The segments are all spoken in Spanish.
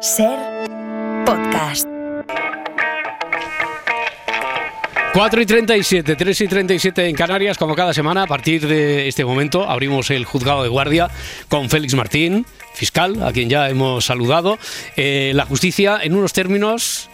Ser podcast. 4 y 37, 3 y 37 en Canarias, como cada semana, a partir de este momento abrimos el juzgado de guardia con Félix Martín, fiscal, a quien ya hemos saludado. Eh, la justicia, en unos términos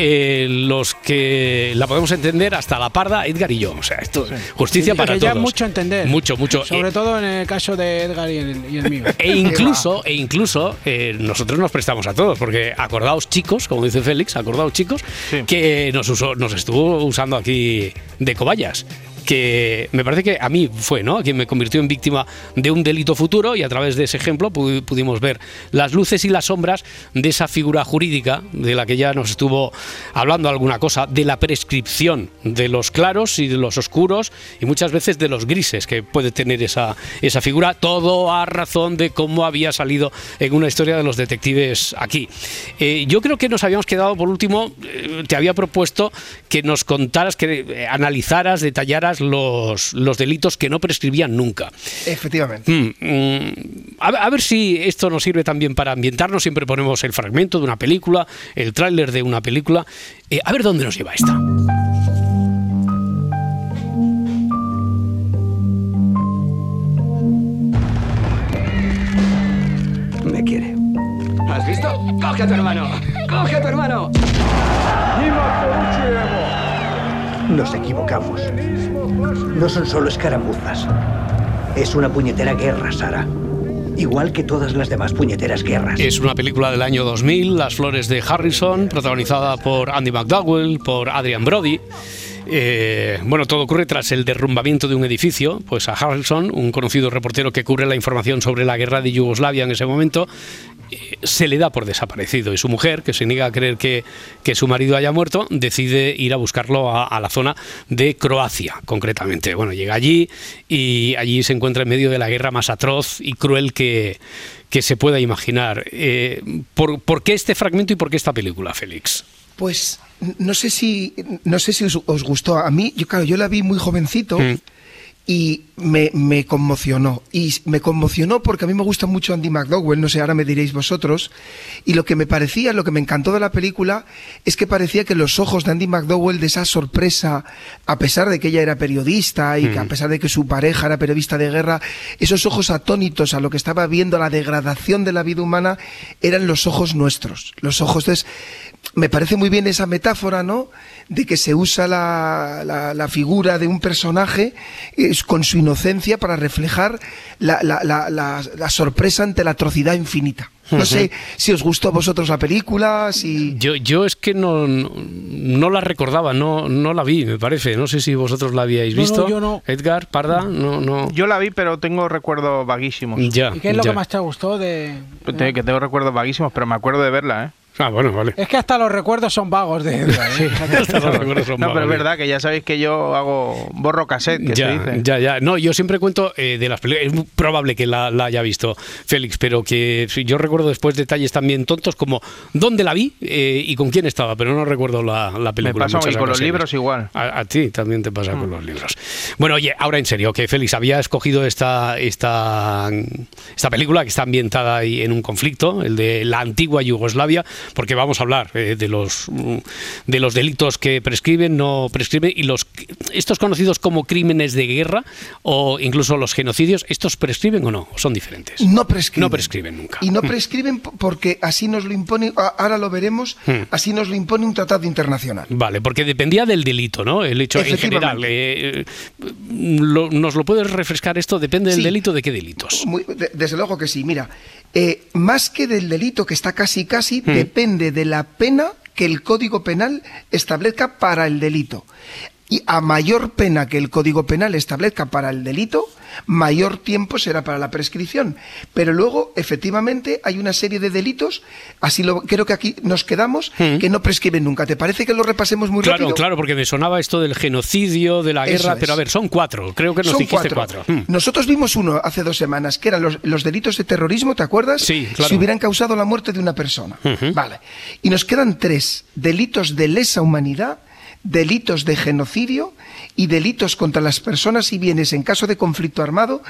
eh, los que la podemos entender hasta la parda, Edgar y yo. O sea, esto justicia para que ya todos. mucho entender. Mucho, mucho. Sobre Eh, todo en el caso de Edgar y el, y el mío. E incluso, e incluso eh, nosotros nos prestamos a todos, porque acordaos chicos, como dice Félix, acordaos chicos, que nos, usó, nos estuvo usando aquí de cobayas. Que me parece que a mí fue, ¿no? Quien me convirtió en víctima de un delito futuro y a través de ese ejemplo pu- pudimos ver las luces y las sombras de esa figura jurídica de la que ya nos estuvo hablando alguna cosa, de la prescripción de los claros y de los oscuros y muchas veces de los grises que puede tener esa, esa figura, todo a razón de cómo había salido en una historia de los detectives aquí. Eh, yo creo que nos habíamos quedado, por último, eh, te había propuesto que nos contaras, que eh, analizaras, detallaras los, los delitos que no prescribían nunca. Efectivamente. Mm, mm, a, ver- a ver si esto nos sirve también para ambientarnos. Siempre ponemos el fragmento de una película, el tráiler de una película. Eh, a ver dónde nos lleva esta. Me quiere. ¿Has visto? ¡Coge a tu hermano! ¡Coge a tu hermano! Nos equivocamos. No son solo escaramuzas. Es una puñetera guerra, Sara. Igual que todas las demás puñeteras guerras. Es una película del año 2000, Las Flores de Harrison, protagonizada por Andy McDowell, por Adrian Brody. Eh, bueno, todo ocurre tras el derrumbamiento de un edificio. Pues a Harrison, un conocido reportero que cubre la información sobre la guerra de Yugoslavia en ese momento, eh, se le da por desaparecido. Y su mujer, que se niega a creer que, que su marido haya muerto, decide ir a buscarlo a, a la zona de Croacia, concretamente. Bueno, llega allí y allí se encuentra en medio de la guerra más atroz y cruel que, que se pueda imaginar. Eh, ¿por, por qué este fragmento y por qué esta película, Félix? Pues no sé si no sé si os, gustó. A mí, yo claro, yo la vi muy jovencito Mm. Y me, me conmocionó. Y me conmocionó porque a mí me gusta mucho Andy McDowell, no sé, ahora me diréis vosotros. Y lo que me parecía, lo que me encantó de la película, es que parecía que los ojos de Andy McDowell, de esa sorpresa, a pesar de que ella era periodista y que a pesar de que su pareja era periodista de guerra, esos ojos atónitos a lo que estaba viendo, la degradación de la vida humana, eran los ojos nuestros. Los ojos de... Me parece muy bien esa metáfora, ¿no? De que se usa la, la- la figura de un personaje eh, con su inocencia para reflejar la, la- la- la- la sorpresa ante la atrocidad infinita. No sé si os gustó a vosotros la película, si... Yo, yo es que no, no, no la recordaba, no, no la vi, me parece. No sé si vosotros la habíais No, no, visto. yo no. Edgar, Parda, no, no. Yo la vi, pero tengo recuerdos vaguísimos. Ya, ¿Y qué es lo ya. que más te gustó de...? Te- Que tengo recuerdos vaguísimos, pero me acuerdo de verla, ¿eh? Ah, bueno, vale. Es que hasta los recuerdos son vagos de Edgar. ¿eh? Hasta los recuerdos son No, pero es verdad que ya sabéis que yo hago borro cassette, que se Ya, dice. ya, ya. No, yo siempre cuento eh, de las películas. Es probable que la, la haya visto Félix, pero que yo recuerdo después detalles también tontos como dónde la vi eh, y con quién estaba, pero no recuerdo la, la Me película. en pasa con los libros igual. A, a ti también te pasa Mm. con los libros. Bueno, oye, ahora en serio, que Félix había escogido esta, esta, esta película que está ambientada ahí en un conflicto, el de la antigua Yugoslavia, porque vamos a hablar eh, de los mm, de los delitos que prescriben, no prescriben, y los estos conocidos como crímenes de guerra o incluso los genocidios, ¿estos prescriben o no? ¿O son diferentes? No prescriben. No prescriben nunca. Y no prescriben p- porque así nos lo impone, ahora lo veremos, Hmm. así nos lo impone un tratado internacional. Vale, porque dependía del delito, ¿no? El hecho en general. Eh, eh, lo- ¿Nos lo puedes refrescar esto? ¿Depende del Sí. delito de qué delitos? Muy- de- desde luego que sí. Mira, eh, más que del delito que está casi casi, Hmm. depende de la pena que el Código Penal establezca para el delito. Y a mayor pena que el Código Penal establezca para el delito, mayor tiempo será para la prescripción. Pero luego, efectivamente, hay una serie de delitos, así lo creo que aquí nos quedamos, que no prescriben nunca. ¿Te parece que lo repasemos muy Hmm. Claro, rápido? claro, porque me sonaba esto del genocidio, de la guerra, pero a ver, son cuatro, creo que nos Son dijiste cuatro. Hmm. Nosotros vimos uno hace dos semanas, que eran los, los delitos de terrorismo, ¿te acuerdas? Sí, claro. Si hubieran causado la muerte de una persona. Vale. Y nos quedan tres delitos de lesa humanidad delitos de genocidio y delitos contra las personas y bienes en caso de conflicto armado,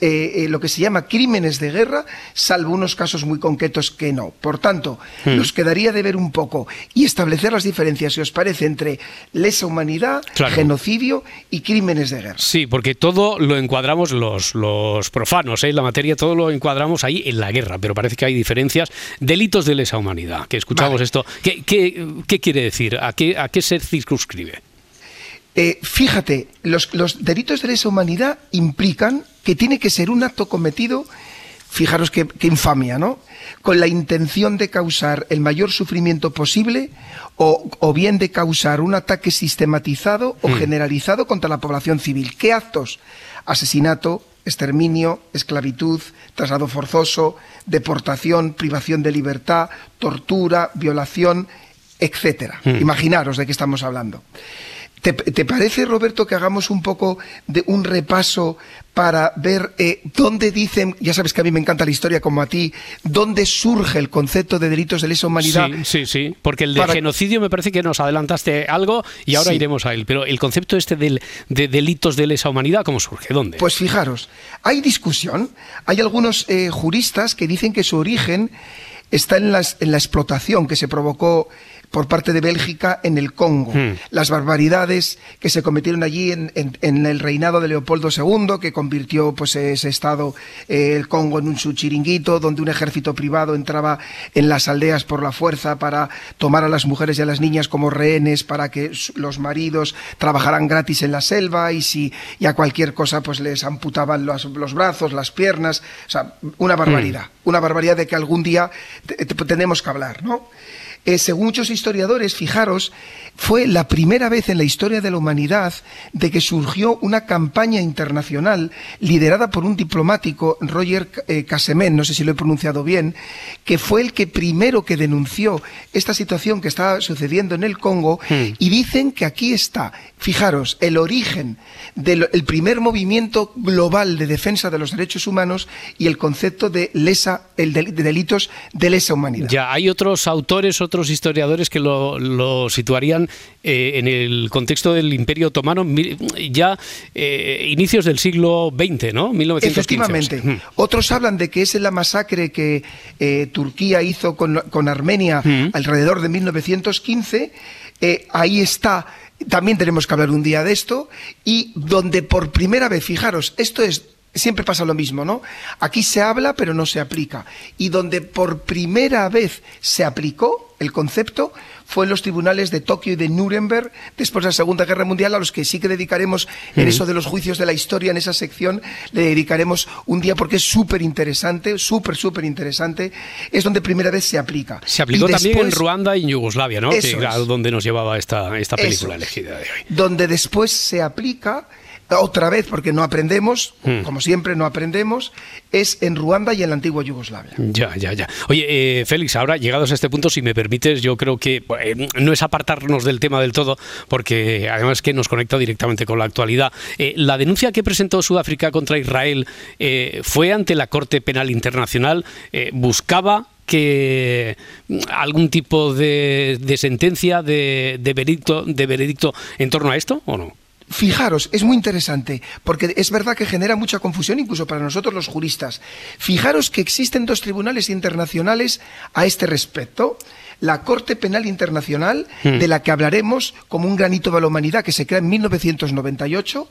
eh, eh, lo que se llama crímenes de guerra, salvo unos casos muy concretos que no. Por tanto, Hmm. nos quedaría de ver un poco y establecer las diferencias, si os parece, entre lesa humanidad, Claro. genocidio y crímenes de guerra. Sí, porque todo lo encuadramos los, los profanos, ¿eh? la materia, todo lo encuadramos ahí en la guerra, pero parece que hay diferencias. Delitos de lesa humanidad, que escuchamos Vale. esto. ¿Qué, qué, qué quiere decir? ¿A qué, ¿A qué se circunscribe? Eh, fíjate, los, los delitos de lesa humanidad implican que tiene que ser un acto cometido, fijaros qué, qué infamia, ¿no? Con la intención de causar el mayor sufrimiento posible o, o bien de causar un ataque sistematizado o generalizado contra la población civil. ¿Qué actos? Asesinato, exterminio, esclavitud, traslado forzoso, deportación, privación de libertad, tortura, violación, etcétera. Imaginaros de qué estamos hablando. ¿Te, te parece, Roberto, que hagamos un poco de un repaso para ver eh, dónde dicen, ya sabes que a mí me encanta la historia como a ti, dónde surge el concepto de delitos de lesa humanidad? Sí, sí, sí, porque el de Para- genocidio me parece que nos adelantaste algo y ahora Sí. iremos a él. Pero el concepto este del, de delitos de lesa humanidad, ¿cómo surge? ¿Dónde? Pues fijaros, hay discusión, hay algunos eh, juristas que dicen que su origen está en, las- en la explotación que se provocó por parte de Bélgica en el Congo, Hmm. las barbaridades que se cometieron allí en, en- en el reinado de Leopoldo II, que convirtió pues ese estado, eh, el Congo, en un su chiringuito, donde un ejército privado entraba en las aldeas por la fuerza para tomar a las mujeres y a las niñas como rehenes, para que los maridos trabajaran gratis en la selva y si y a cualquier cosa pues les amputaban los, los brazos, las piernas, o sea, una barbaridad, una barbaridad de que algún día te- te- tenemos que hablar, ¿no? Eh, según muchos historiadores, fijaros, fue la primera vez en la historia de la humanidad de que surgió una campaña internacional liderada por un diplomático, Roger eh, Casemen, no sé si lo he pronunciado bien, que fue el que primero que denunció esta situación que estaba sucediendo en el Congo y dicen que aquí está, fijaros, el origen del el primer movimiento global de defensa de los derechos humanos y el concepto de lesa, el del- de delitos de lesa humanidad. Ya hay otros autores, otros historiadores que lo, lo situarían eh, en el contexto del Imperio Otomano ya eh, inicios del siglo XX, ¿no? 1915. Efectivamente. Mm. Otros hablan de que es la masacre que eh, Turquía hizo con, con Armenia Mm. alrededor de 1915. Eh, ahí está. También tenemos que hablar un día de esto. Y donde por primera vez, fijaros, esto es. Siempre pasa lo mismo, ¿no? Aquí se habla, pero no se aplica. Y donde por primera vez se aplicó el concepto fue en los tribunales de Tokio y de Nuremberg después de la Segunda Guerra Mundial, a los que sí que dedicaremos en eso de los juicios de la historia, en esa sección, le dedicaremos un día porque es súper interesante, súper, súper interesante. Es donde primera vez se aplica. Se aplicó también en Ruanda y en Yugoslavia, ¿no? Que es. donde nos llevaba esta, esta película Eso elegida de hoy. Donde después se aplica otra vez, porque no aprendemos, Hmm. como siempre no aprendemos, es en Ruanda y en la antigua Yugoslavia. Ya, ya, ya. Oye, eh, Félix, ahora llegados a este punto, si me permites, yo creo que eh, no es apartarnos del tema del todo, porque además que nos conecta directamente con la actualidad. Eh, la denuncia que presentó Sudáfrica contra Israel eh, fue ante la Corte Penal Internacional, eh, buscaba que mm, algún tipo de, de sentencia, de, de veredicto, de veredicto en torno a esto, ¿o no? Fijaros, es muy interesante, porque es verdad que genera mucha confusión incluso para nosotros los juristas. Fijaros que existen dos tribunales internacionales a este respecto. La Corte Penal Internacional, de la que hablaremos como un granito de la humanidad que se crea en 1998,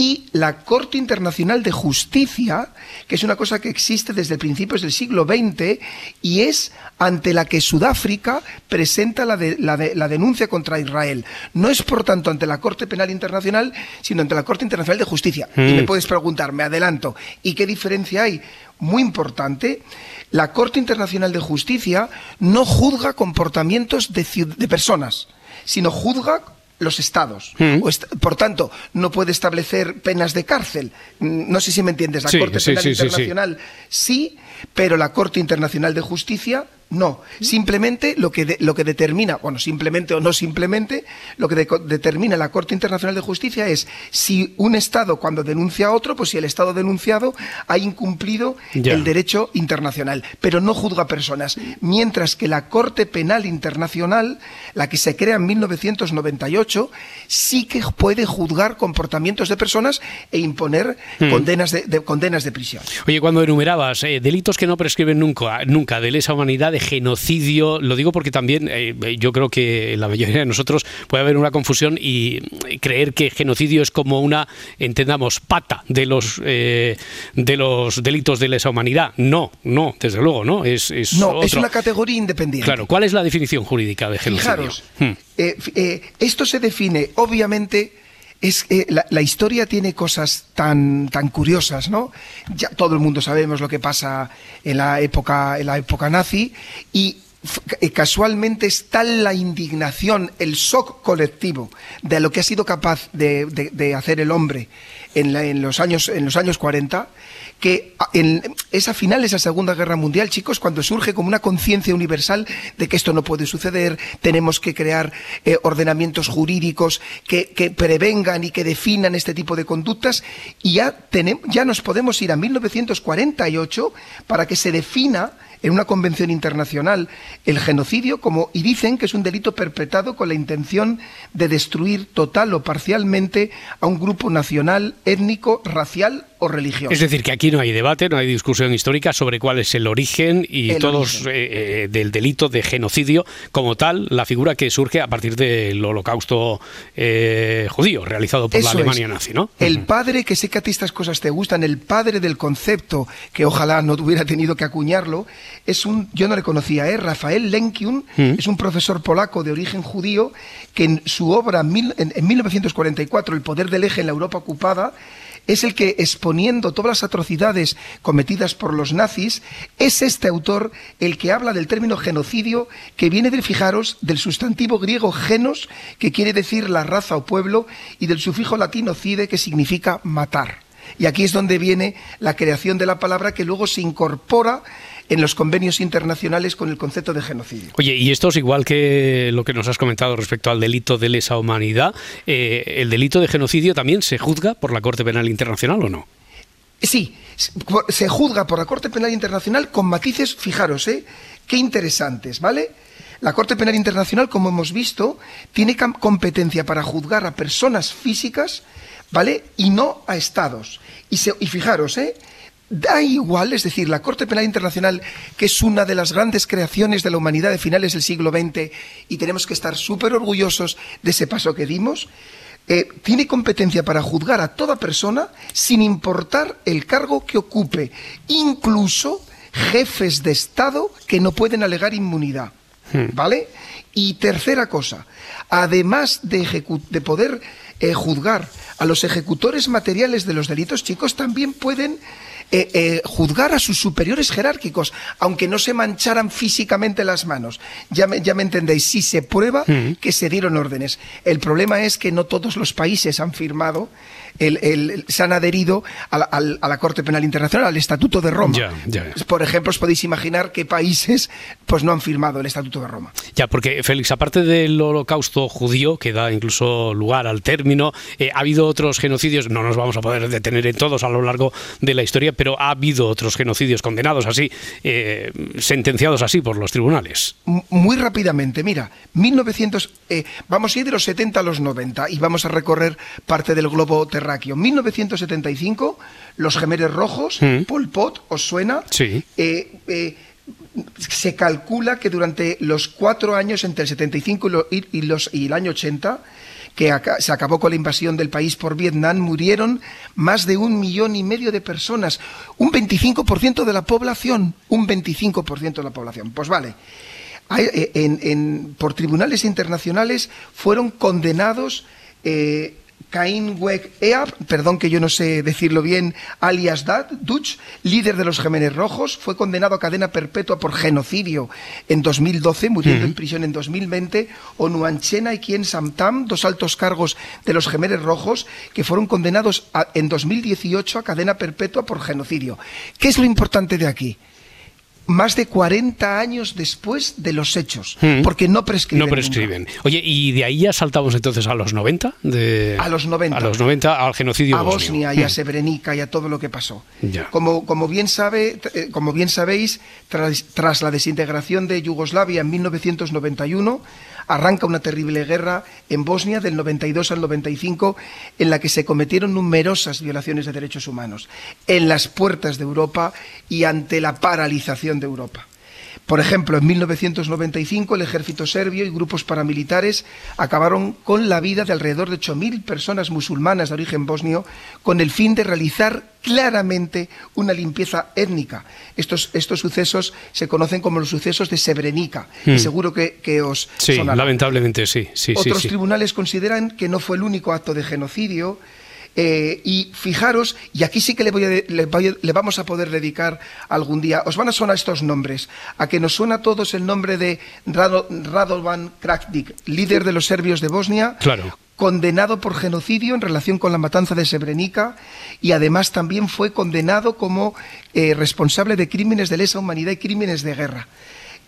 y la Corte Internacional de Justicia, que es una cosa que existe desde principios del siglo XX y es ante la que Sudáfrica presenta la, de- la de- la denuncia contra Israel. No es, por tanto, ante la Corte Penal Internacional, sino ante la Corte Internacional de Justicia. Y me puedes preguntar, me adelanto, ¿y qué diferencia hay? Muy importante, la Corte Internacional de Justicia no juzga comportamientos de, de personas, sino juzga los estados. O est- por tanto, no puede establecer penas de cárcel. Mm, No sé si me entiendes. La Sí, Corte sí, Penal sí. Internacional sí, pero la Corte Internacional de Justicia No, simplemente lo que, de- lo que determina, bueno, simplemente o no simplemente, lo que de- determina la Corte Internacional de Justicia es si un Estado cuando denuncia a otro, pues si el Estado denunciado ha incumplido Ya. el derecho internacional, pero no juzga personas. Mientras que la Corte Penal Internacional, la que se crea en 1998, sí que puede juzgar comportamientos de personas e imponer Hmm. condenas, de, de- condenas de prisión. Oye, cuando enumerabas eh, delitos que no prescriben nunca, nunca de lesa humanidad, de genocidio, lo digo porque también eh, yo creo que la mayoría de nosotros puede haber una confusión y eh, creer que genocidio es como una, entendamos, pata de los eh, de los delitos de lesa humanidad. No, no, desde luego, no. Es, es No, es una categoría independiente. Claro, ¿cuál es la definición jurídica de genocidio? Fijaros, Hmm. eh, esto se define, obviamente, es eh, la, historia tiene cosas tan, tan curiosas, ¿no? Ya todo el mundo sabemos lo que pasa en la época, en la época nazi y eh, casualmente es tal la indignación, el shock colectivo de lo que ha sido capaz de, de- de hacer el hombre en, la- en los años en los años 40 que en, es a finales de la Segunda Guerra Mundial, chicos, cuando surge como una conciencia universal de que esto no puede suceder, tenemos que crear eh, ordenamientos jurídicos que, que prevengan y que definan este tipo de conductas, y ya, tenem- ya nos podemos ir a 1948 para que se defina en una convención internacional el genocidio como y dicen que es un delito perpetrado con la intención de destruir total o parcialmente a un grupo nacional, étnico, racial o religioso. Es decir, que aquí no hay debate, no hay discusión histórica sobre cuál es el origen y El todos origen. eh, eh, del delito de genocidio como tal, la figura que surge a partir del holocausto eh, judío realizado por la Alemania es. nazi, ¿no? El padre, que sé que a ti estas cosas te gustan, el padre del concepto, que ojalá no hubiera tenido que acuñarlo, es un, yo no le conocía, ¿eh? Rafael Lenkiun, Mm. es un profesor polaco de origen judío, que en su obra mil- en, en 1944, El poder del eje en la Europa ocupada, es el que, exponiendo todas las atrocidades cometidas por los nazis, es este autor el que habla del término genocidio, que viene de, fijaros, del sustantivo griego genos, que quiere decir la raza o pueblo, y del sufijo latino cide, que significa matar. Y aquí es donde viene la creación de la palabra que luego se incorpora en los convenios internacionales con el concepto de genocidio. Oye, y esto es igual que lo que nos has comentado respecto al delito de lesa humanidad. eh, ¿El delito de genocidio también se juzga por la Corte Penal Internacional o no? Sí, se juzga por la Corte Penal Internacional con matices, fijaros, ¿eh? Qué interesantes, ¿vale? La Corte Penal Internacional, como hemos visto, tiene competencia para juzgar a personas físicas, ¿vale? Y no a estados. Y, se- y fijaros, ¿eh? Da igual, es decir, la Corte Penal Internacional, que es una de las grandes creaciones de la humanidad de finales del siglo XX, y tenemos que estar súper orgullosos de ese paso que dimos, eh, tiene competencia para juzgar a toda persona sin importar el cargo que ocupe, incluso jefes de Estado que no pueden alegar inmunidad. ¿Vale? Y tercera cosa, además de poder eh, juzgar a los ejecutores materiales de los delitos, chicos, también pueden eh, eh, juzgar a sus superiores jerárquicos, aunque no se mancharan físicamente las manos. Ya me, ya me entendéis, si se prueba que se dieron órdenes. El problema es que no todos los países han firmado, el- se han adherido a la, al- a la Corte Penal Internacional, al Estatuto de Roma. Ya, ya. Por ejemplo, os podéis imaginar qué países pues, no han firmado el Estatuto de Roma. Ya, porque Félix, aparte del holocausto judío, que da incluso lugar al término, eh, ha habido otros genocidios, no nos vamos a poder detener en todos a lo largo de la historia, pero ha habido otros genocidios condenados así, eh, sentenciados así por los tribunales. Muy rápidamente, mira, 1900, eh, vamos a ir de los 70 a los 90 y vamos a recorrer parte del globo terráqueo. 1975, los gemeres rojos, Mm. Pol Pot, ¿os suena? Sí. Eh, eh, se calcula que durante los cuatro años entre el 75 y, el año 80, que se acabó con la invasión del país por Vietnam, murieron más de un millón y medio de personas, un 25% de la población, un 25% de la población. Pues vale. Eh, por tribunales internacionales fueron condenados eh, Cain Weg Eab, perdón que yo no sé decirlo bien, alias Dad, Dutch, líder de los Gemenes Rojos, fue condenado a cadena perpetua por genocidio en 2012, muriendo en prisión en 2020, Onuanchena y Kien Samtam, dos altos cargos de los Gemeres Rojos, que fueron condenados a- en 2018 a cadena perpetua por genocidio. ¿Qué es lo importante de aquí? Más de 40 años después de los hechos, Mm. porque no prescriben. No nunca. prescriben. Oye, ¿y de ahí ya saltamos entonces a los 90? De, A los 90. A los 90, al genocidio a bosnio. Bosnia y a Mm. Srebrenica y a todo lo que pasó. Ya. Como, como, bien sabe, eh, como bien sabéis, tras, tras la desintegración de Yugoslavia en 1991, arranca una terrible guerra en Bosnia del 92 al 95 en la que se cometieron numerosas violaciones de derechos humanos en las puertas de Europa y ante la paralización de Europa. Por ejemplo, en 1995 el ejército serbio y grupos paramilitares acabaron con la vida de alrededor de 8.000 personas musulmanas de origen bosnio con el fin de realizar claramente una limpieza étnica. Estos, estos sucesos se conocen como los sucesos de Srebrenica y Mm. seguro que, que os Sí, lamentablemente sí. sí, sí, Otros sí. tribunales consideran que no fue el único acto de genocidio. Eh, y fijaros, y aquí sí que le, voy a le, voy a- le vamos a poder dedicar algún día, os van a sonar estos nombres, a que nos suena a todos el nombre de Rado- Radovan Krakdic, líder de los serbios de Bosnia, Claro. condenado por genocidio en relación con la matanza de Srebrenica y además también fue condenado como eh, responsable de crímenes de lesa humanidad y crímenes de guerra.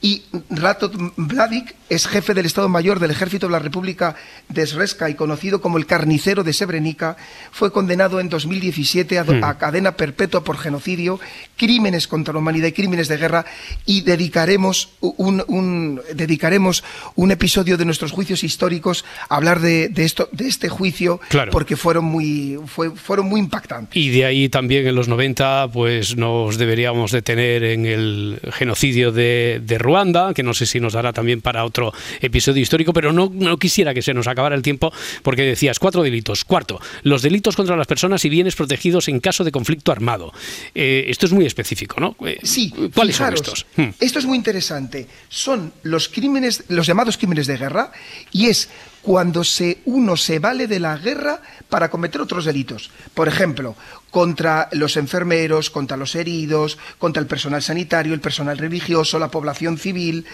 Y Rato Mladic es jefe del Estado Mayor del Ejército de la República de Srpska y conocido como el carnicero de Srebrenica, fue condenado en 2017 a, Hmm. a cadena perpetua por genocidio, crímenes contra la humanidad y crímenes de guerra y dedicaremos un, un- dedicaremos un episodio de nuestros juicios históricos a hablar de, de esto, de este juicio Claro. porque fueron muy, fue- fueron muy impactantes. Y de ahí también en los 90, pues nos deberíamos detener en el genocidio de, de Ruanda, que no sé si nos dará también para otro episodio histórico, pero no, no quisiera que se nos acabara el tiempo porque decías cuatro delitos. Cuarto, los delitos contra las personas y bienes protegidos en caso de conflicto armado. Eh, esto es muy específico, ¿no? Eh, Sí, ¿Cuáles fijaros, son estos? Hmm. Esto es muy interesante. Son los crímenes, los llamados crímenes de guerra, y es cuando se, uno se vale de la guerra para cometer otros delitos. Por ejemplo, contra los enfermeros, contra los heridos, contra el personal sanitario, el personal religioso, la población civil.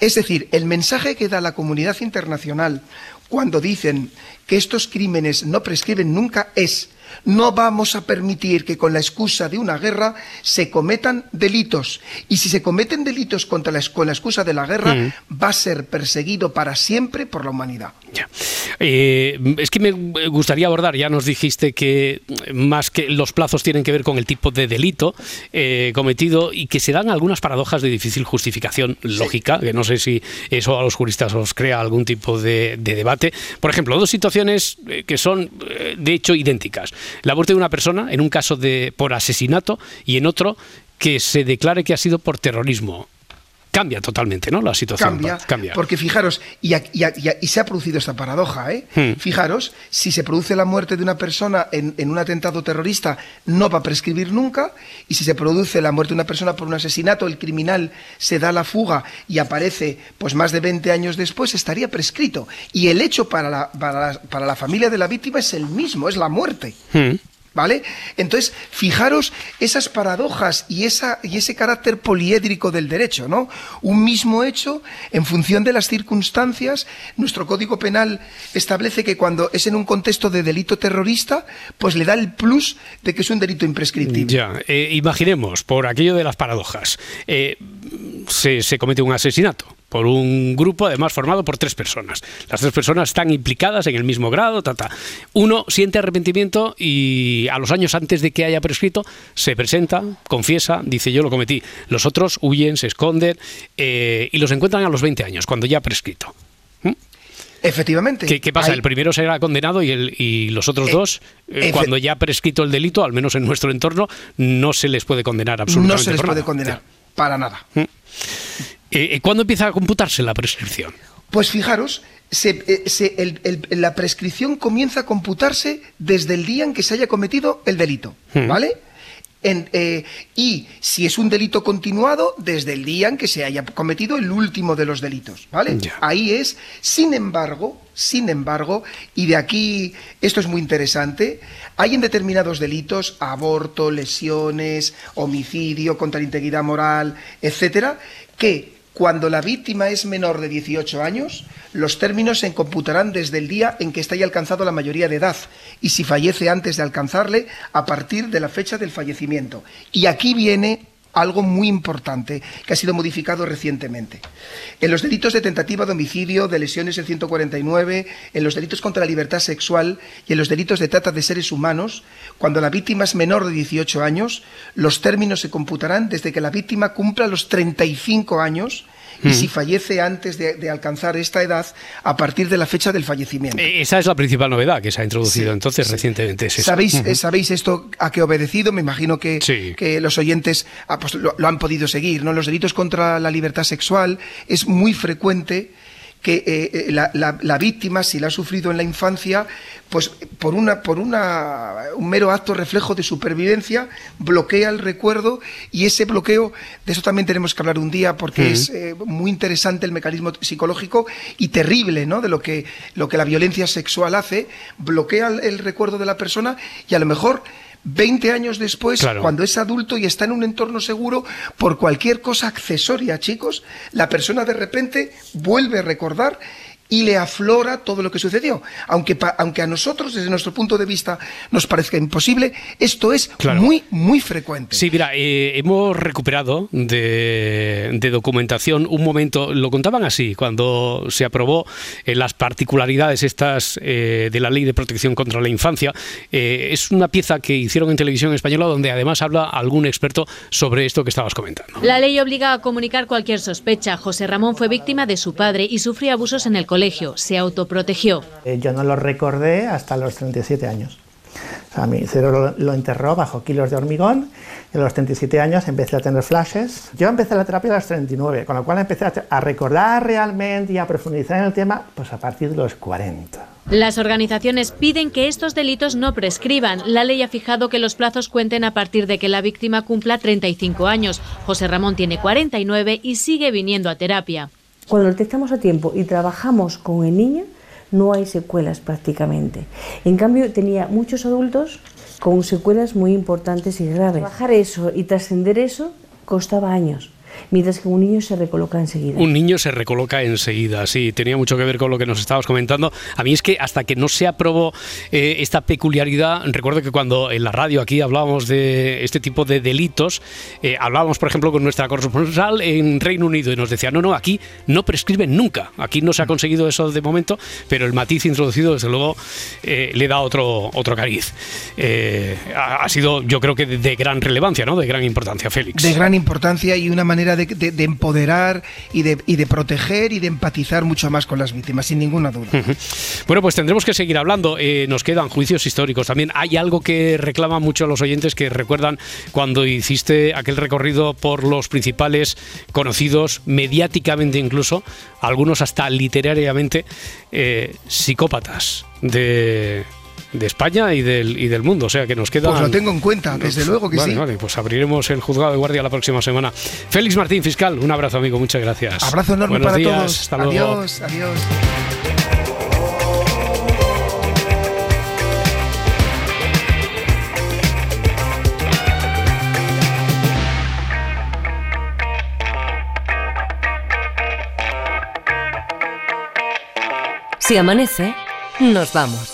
Es decir, el mensaje que da la comunidad internacional cuando dicen que estos crímenes no prescriben nunca es no vamos a permitir que con la excusa de una guerra se cometan delitos. Y si se cometen delitos contra la, con la excusa de la guerra, Mm. va a ser perseguido para siempre por la humanidad. Ya. Eh, es que me gustaría abordar, ya nos dijiste que más que los plazos tienen que ver con el tipo de delito eh, cometido y que se dan algunas paradojas de difícil justificación lógica, que no sé si eso a los juristas os crea algún tipo de, de debate. Por ejemplo, dos situaciones eh, que son de hecho idénticas. La muerte de una persona en un caso de por asesinato y en otro que se declare que ha sido por terrorismo. Cambia totalmente, ¿no? La situación. Cambia, Cambia. porque fijaros, y, a- y a- y a- y se ha producido esta paradoja, ¿eh? Hmm. Fijaros, si se produce la muerte de una persona en, en un atentado terrorista, no va a prescribir nunca, y si se produce la muerte de una persona por un asesinato, el criminal se da la fuga y aparece pues más de 20 años después, estaría prescrito. Y el hecho para la, para la, para la familia de la víctima es el mismo, es la muerte. Hmm. ¿Vale? Entonces, fijaros esas paradojas y, esa, y ese carácter poliédrico del derecho, ¿no? Un mismo hecho, en función de las circunstancias, nuestro Código Penal establece que cuando es en un contexto de delito terrorista, pues le da el plus de que es un delito imprescriptible. Ya, eh, imaginemos, por aquello de las paradojas, eh, se, se comete un asesinato por un grupo además formado por tres personas. Las tres personas están implicadas en el mismo grado, ta, ta. Uno siente arrepentimiento y a los años antes de que haya prescrito se presenta, confiesa, dice yo lo cometí. Los otros huyen, se esconden eh, y los encuentran a los 20 años, cuando ya ha prescrito. Efectivamente. ¿Qué, qué pasa? Hay- El primero será condenado y, el, y los otros Eh, dos, eh, cuando ya ha prescrito el delito, al menos en nuestro entorno, no se les puede condenar absolutamente no se les por puede nada. condenar, para nada. Eh, eh, ¿Cuándo empieza a computarse la prescripción? Pues fijaros, se- eh, se- el- el- la prescripción comienza a computarse desde el día en que se haya cometido el delito, Hmm. ¿vale? En, eh, y si es un delito continuado, desde el día en que se haya cometido el último de los delitos, ¿vale? Ya. Ahí es, sin embargo, sin embargo, y de aquí esto es muy interesante, hay en determinados delitos, aborto, lesiones, homicidio, contra la integridad moral, etcétera, que cuando la víctima es menor de 18 años, los términos se computarán desde el día en que esté haya alcanzado la mayoría de edad y si fallece antes de alcanzarle, a partir de la fecha del fallecimiento. Y aquí viene algo muy importante que ha sido modificado recientemente. En los delitos de tentativa de homicidio, de lesiones el 149, en los delitos contra la libertad sexual y en los delitos de trata de seres humanos, cuando la víctima es menor de 18 años, los términos se computarán desde que la víctima cumpla los 35 años y si fallece antes de, alcanzar esta edad, a partir de la fecha del fallecimiento. Eh, esa es la principal novedad que se ha introducido entonces recientemente. ¿Sabéis, ¿Sabéis esto a qué obedecido? Me imagino que, que los oyentes ah, pues, lo, lo, han podido seguir. ¿no? Los delitos contra la libertad sexual es muy frecuente que eh, eh, la, víctima, si la ha sufrido en la infancia, pues por, una, por una, un mero acto reflejo de supervivencia, bloquea el recuerdo y ese bloqueo, de eso también tenemos que hablar un día porque es eh, muy interesante el mecanismo psicológico y terrible ¿no? de lo que, lo que la violencia sexual hace, bloquea el recuerdo de la persona y a lo mejor 20 años después, cuando es adulto y está en un entorno seguro, por cualquier cosa accesoria, chicos, la persona de repente vuelve a recordar y le aflora todo lo que sucedió. Aunque, aunque a nosotros, desde nuestro punto de vista, nos parezca imposible, esto es muy, muy frecuente. Sí, mira, eh, hemos recuperado de, documentación un momento, lo contaban así, cuando se aprobó eh, las particularidades estas eh, de la Ley de Protección contra la Infancia. es una pieza que hicieron en televisión española donde además habla algún experto sobre esto que estabas comentando. La ley obliga a comunicar cualquier sospecha. José Ramón fue víctima de su padre y sufrió abusos en el colegio, se autoprotegió. Eh, yo no lo recordé hasta los 37 años. O sea, mi cerebro lo, enterró bajo kilos de hormigón y a los 37 años empecé a tener flashes. Yo empecé la terapia a los 39, con lo cual empecé a, recordar realmente y a profundizar en el tema pues a partir de los 40. Las organizaciones piden que estos delitos no prescriban. La ley ha fijado que los plazos cuenten a partir de que la víctima cumpla 35 años. José Ramón tiene 49 y sigue viniendo a terapia. Cuando lo detectamos a tiempo y trabajamos con el niño, no hay secuelas prácticamente. En cambio, tenía muchos adultos con secuelas muy importantes y graves. Trabajar eso y trascender eso costaba años mientras que un niño se recoloca enseguida. Un niño se recoloca enseguida, sí, tenía mucho que ver con lo que nos estabas comentando. A mí es que hasta que no se aprobó eh, esta peculiaridad, recuerdo que cuando en la radio aquí hablábamos de este tipo de delitos, eh, hablábamos, por ejemplo, con nuestra corresponsal en Reino Unido y nos decía, no, no, aquí no prescriben nunca, aquí no se ha conseguido eso de momento, pero el matiz introducido, desde luego, eh, le da otro, otro cariz. Ha, sido, yo creo que de, de gran relevancia, ¿no? De gran importancia, Félix. De gran importancia y una manera de, empoderar y de, proteger y de empatizar mucho más con las víctimas, sin ninguna duda. Bueno, pues tendremos que seguir hablando. Eh, nos quedan juicios históricos. También hay algo que reclaman mucho los oyentes que recuerdan cuando hiciste aquel recorrido por los principales conocidos, mediáticamente incluso, algunos hasta literariamente, eh, psicópatas de de España y del, y del mundo. O sea que nos queda. Pues lo tengo en cuenta, desde luego que sí. Vale, pues abriremos el juzgado de guardia la próxima semana. Félix Martín, fiscal, un abrazo, amigo, muchas gracias. Abrazo enorme para todos. Hasta adiós, adiós. Si amanece, nos vamos.